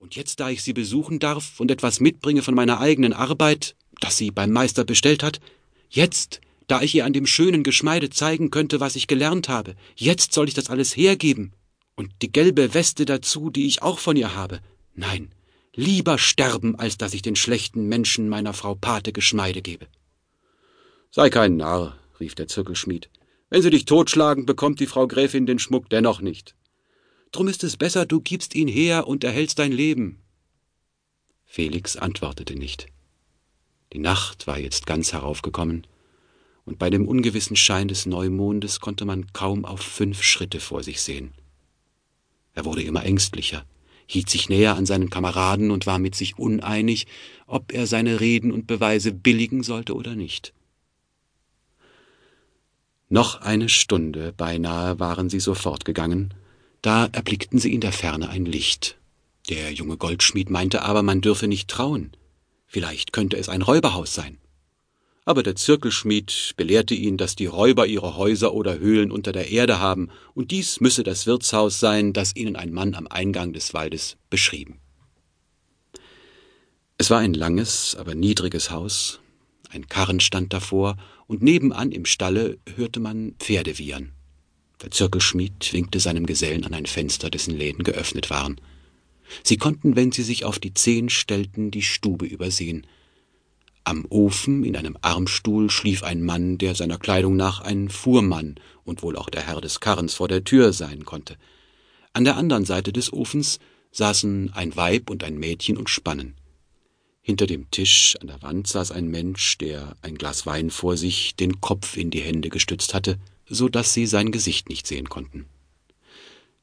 Und jetzt, da ich Sie besuchen darf und etwas mitbringe von meiner eigenen Arbeit, das sie beim Meister bestellt hat, jetzt, da ich ihr an dem schönen Geschmeide zeigen könnte, was ich gelernt habe, jetzt soll ich das alles hergeben. Und die gelbe Weste dazu, die ich auch von ihr habe. Nein, lieber sterben, als dass ich den schlechten Menschen meiner Frau Pate Geschmeide gebe. Sei kein Narr, rief der Zirkelschmied. Wenn sie dich totschlagen, bekommt die Frau Gräfin den Schmuck dennoch nicht. Drum ist es besser, du gibst ihn her und erhältst dein Leben. Felix antwortete nicht. Die Nacht war jetzt ganz heraufgekommen, und bei dem ungewissen Schein des Neumondes konnte man kaum auf fünf Schritte vor sich sehen. Er wurde immer ängstlicher, hielt sich näher an seinen Kameraden und war mit sich uneinig, ob er seine Reden und Beweise billigen sollte oder nicht. Noch eine Stunde beinahe waren sie so fortgegangen, da erblickten sie in der Ferne ein Licht. Der junge Goldschmied meinte aber, man dürfe nicht trauen. Vielleicht könnte es ein Räuberhaus sein. Aber der Zirkelschmied belehrte ihn, dass die Räuber ihre Häuser oder Höhlen unter der Erde haben, und dies müsse das Wirtshaus sein, das ihnen ein Mann am Eingang des Waldes beschrieben. Es war ein langes, aber niedriges Haus, ein Karren stand davor, und nebenan im Stalle hörte man Pferde wiehern. Der Zirkelschmied winkte seinem Gesellen an ein Fenster, dessen Läden geöffnet waren. Sie konnten, wenn sie sich auf die Zehen stellten, die Stube übersehen. Am Ofen in einem Armstuhl schlief ein Mann, der seiner Kleidung nach ein Fuhrmann und wohl auch der Herr des Karrens vor der Tür sein konnte. An der anderen Seite des Ofens saßen ein Weib und ein Mädchen und spannen. Hinter dem Tisch an der Wand saß ein Mensch, der ein Glas Wein vor sich, den Kopf in die Hände gestützt hatte so dass sie sein Gesicht nicht sehen konnten.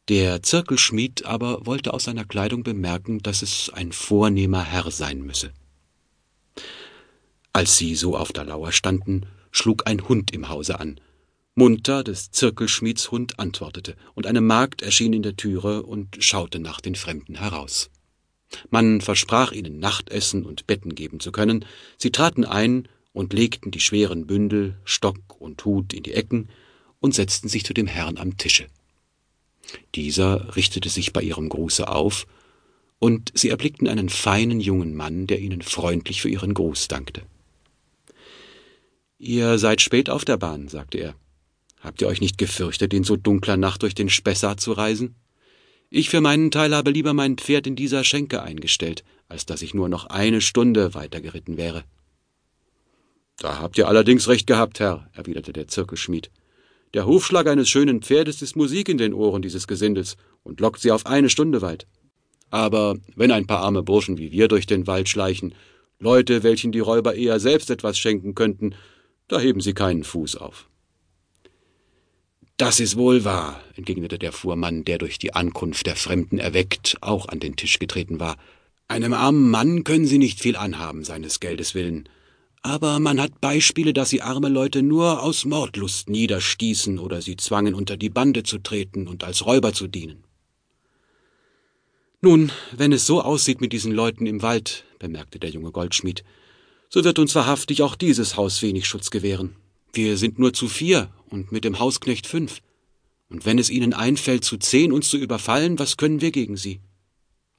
Der Zirkelschmied aber wollte aus seiner Kleidung bemerken, dass es ein vornehmer Herr sein müsse. Als sie so auf der Lauer standen, schlug ein Hund im Hause an. Munter des Zirkelschmieds Hund antwortete, und eine Magd erschien in der Türe und schaute nach den Fremden heraus. Man versprach ihnen Nachtessen und Betten geben zu können, sie traten ein und legten die schweren Bündel, Stock und Hut in die Ecken, und setzten sich zu dem Herrn am Tische. Dieser richtete sich bei ihrem Gruße auf, und sie erblickten einen feinen jungen Mann, der ihnen freundlich für ihren Gruß dankte. Ihr seid spät auf der Bahn, sagte er. Habt ihr euch nicht gefürchtet, in so dunkler Nacht durch den Spessart zu reisen? Ich für meinen Teil habe lieber mein Pferd in dieser Schenke eingestellt, als dass ich nur noch eine Stunde weitergeritten wäre. Da habt ihr allerdings recht gehabt, Herr, erwiderte der Zirkelschmied. Der Hufschlag eines schönen Pferdes ist Musik in den Ohren dieses Gesindels und lockt sie auf eine Stunde weit. Aber wenn ein paar arme Burschen wie wir durch den Wald schleichen, Leute, welchen die Räuber eher selbst etwas schenken könnten, da heben sie keinen Fuß auf. Das ist wohl wahr, entgegnete der Fuhrmann, der durch die Ankunft der Fremden erweckt auch an den Tisch getreten war. Einem armen Mann können Sie nicht viel anhaben, seines Geldes willen. Aber man hat Beispiele, dass sie arme Leute nur aus Mordlust niederstießen oder sie zwangen, unter die Bande zu treten und als Räuber zu dienen. Nun, wenn es so aussieht mit diesen Leuten im Wald, bemerkte der junge Goldschmied, so wird uns wahrhaftig auch dieses Haus wenig Schutz gewähren. Wir sind nur zu vier und mit dem Hausknecht fünf. Und wenn es ihnen einfällt, zu zehn uns zu überfallen, was können wir gegen sie?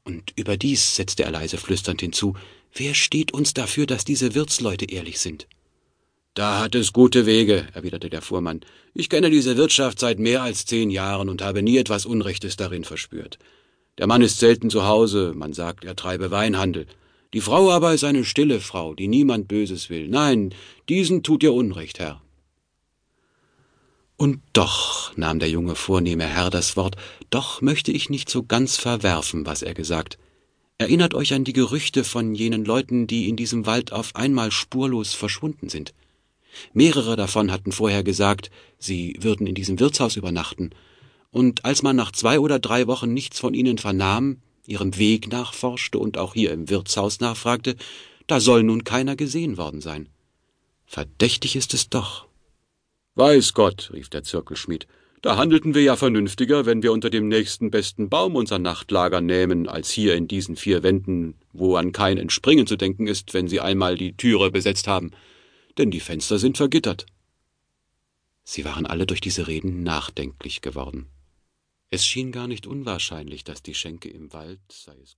Und überdies, setzte er leise flüsternd hinzu, Wer steht uns dafür, dass diese Wirtsleute ehrlich sind? Da hat es gute Wege, erwiderte der Fuhrmann. Ich kenne diese Wirtschaft seit mehr als zehn Jahren und habe nie etwas Unrechtes darin verspürt. Der Mann ist selten zu Hause, man sagt, er treibe Weinhandel. Die Frau aber ist eine stille Frau, die niemand Böses will. Nein, diesen tut ihr Unrecht, Herr. Und doch, nahm der junge vornehme Herr das Wort, doch möchte ich nicht so ganz verwerfen, was er gesagt. Erinnert euch an die Gerüchte von jenen Leuten, die in diesem Wald auf einmal spurlos verschwunden sind. Mehrere davon hatten vorher gesagt, sie würden in diesem Wirtshaus übernachten, und als man nach zwei oder drei Wochen nichts von ihnen vernahm, ihrem Weg nachforschte und auch hier im Wirtshaus nachfragte, da soll nun keiner gesehen worden sein. Verdächtig ist es doch. Weiß Gott, rief der Zirkelschmied, da handelten wir ja vernünftiger, wenn wir unter dem nächsten besten Baum unser Nachtlager nähmen, als hier in diesen vier Wänden, wo an kein Entspringen zu denken ist, wenn sie einmal die Türe besetzt haben, denn die Fenster sind vergittert. Sie waren alle durch diese Reden nachdenklich geworden. Es schien gar nicht unwahrscheinlich, dass die Schenke im Wald, sei es